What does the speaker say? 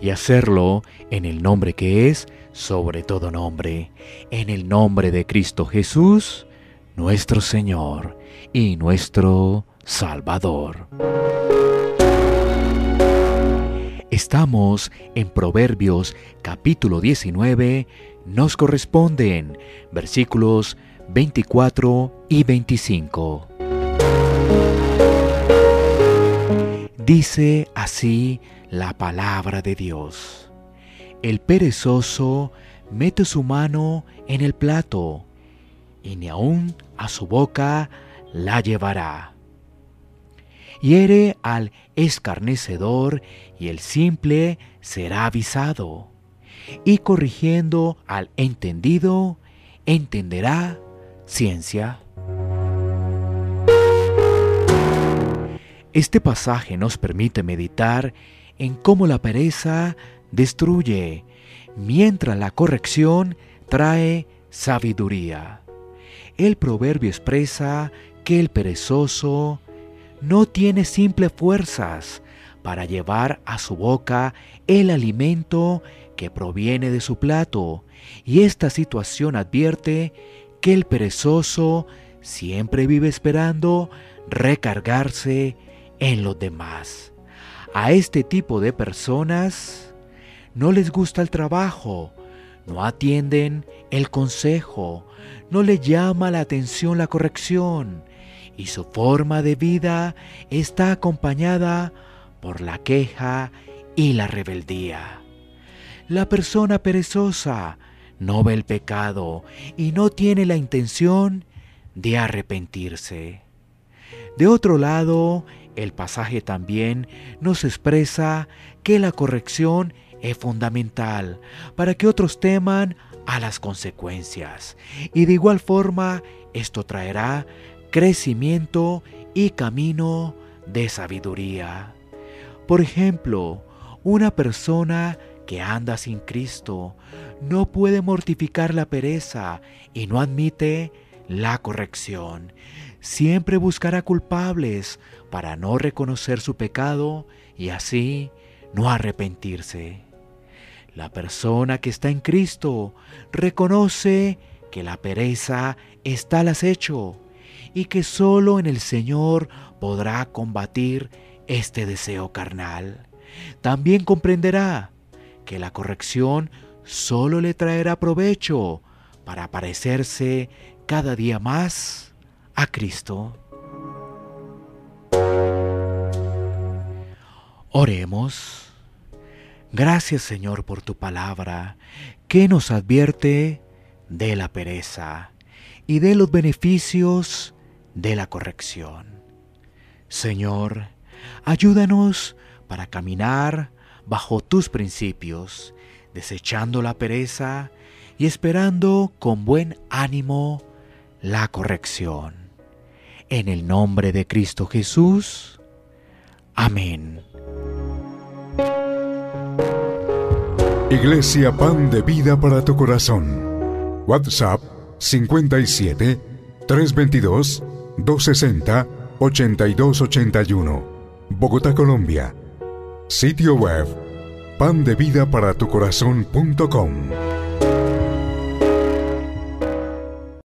y hacerlo en el nombre que es sobre todo nombre, en el nombre de Cristo Jesús, nuestro Señor y nuestro Salvador. Estamos en Proverbios capítulo 19, nos corresponden versículos 24 y 25. Dice así la palabra de Dios. El perezoso mete su mano en el plato y ni aun a su boca la llevará. Hiere al escarnecedor y el simple será avisado. Y corrigiendo al entendido, entenderá ciencia. Este pasaje nos permite meditar en cómo la pereza destruye, mientras la corrección trae sabiduría. El proverbio expresa que el perezoso no tiene simples fuerzas para llevar a su boca el alimento que proviene de su plato, y esta situación advierte que el perezoso siempre vive esperando recargarse en los demás. A este tipo de personas no les gusta el trabajo, no atienden el consejo, no le llama la atención la corrección y su forma de vida está acompañada por la queja y la rebeldía. La persona perezosa no ve el pecado y no tiene la intención de arrepentirse. De otro lado, el pasaje también nos expresa que la corrección es fundamental para que otros teman a las consecuencias y de igual forma esto traerá crecimiento y camino de sabiduría. Por ejemplo, una persona que anda sin Cristo no puede mortificar la pereza y no admite la corrección. Siempre buscará culpables para no reconocer su pecado y así no arrepentirse. La persona que está en Cristo reconoce que la pereza está al acecho y que solo en el Señor podrá combatir este deseo carnal. También comprenderá que la corrección solo le traerá provecho para parecerse cada día más a Cristo. Oremos. Gracias Señor por tu palabra que nos advierte de la pereza y de los beneficios de la corrección. Señor, ayúdanos para caminar bajo tus principios, desechando la pereza y esperando con buen ánimo la corrección. En el nombre de Cristo Jesús. Amén. Iglesia Pan de Vida para tu Corazón. WhatsApp 57 322 260 8281. Bogotá, Colombia. Sitio web pandevidaparatucorazon.com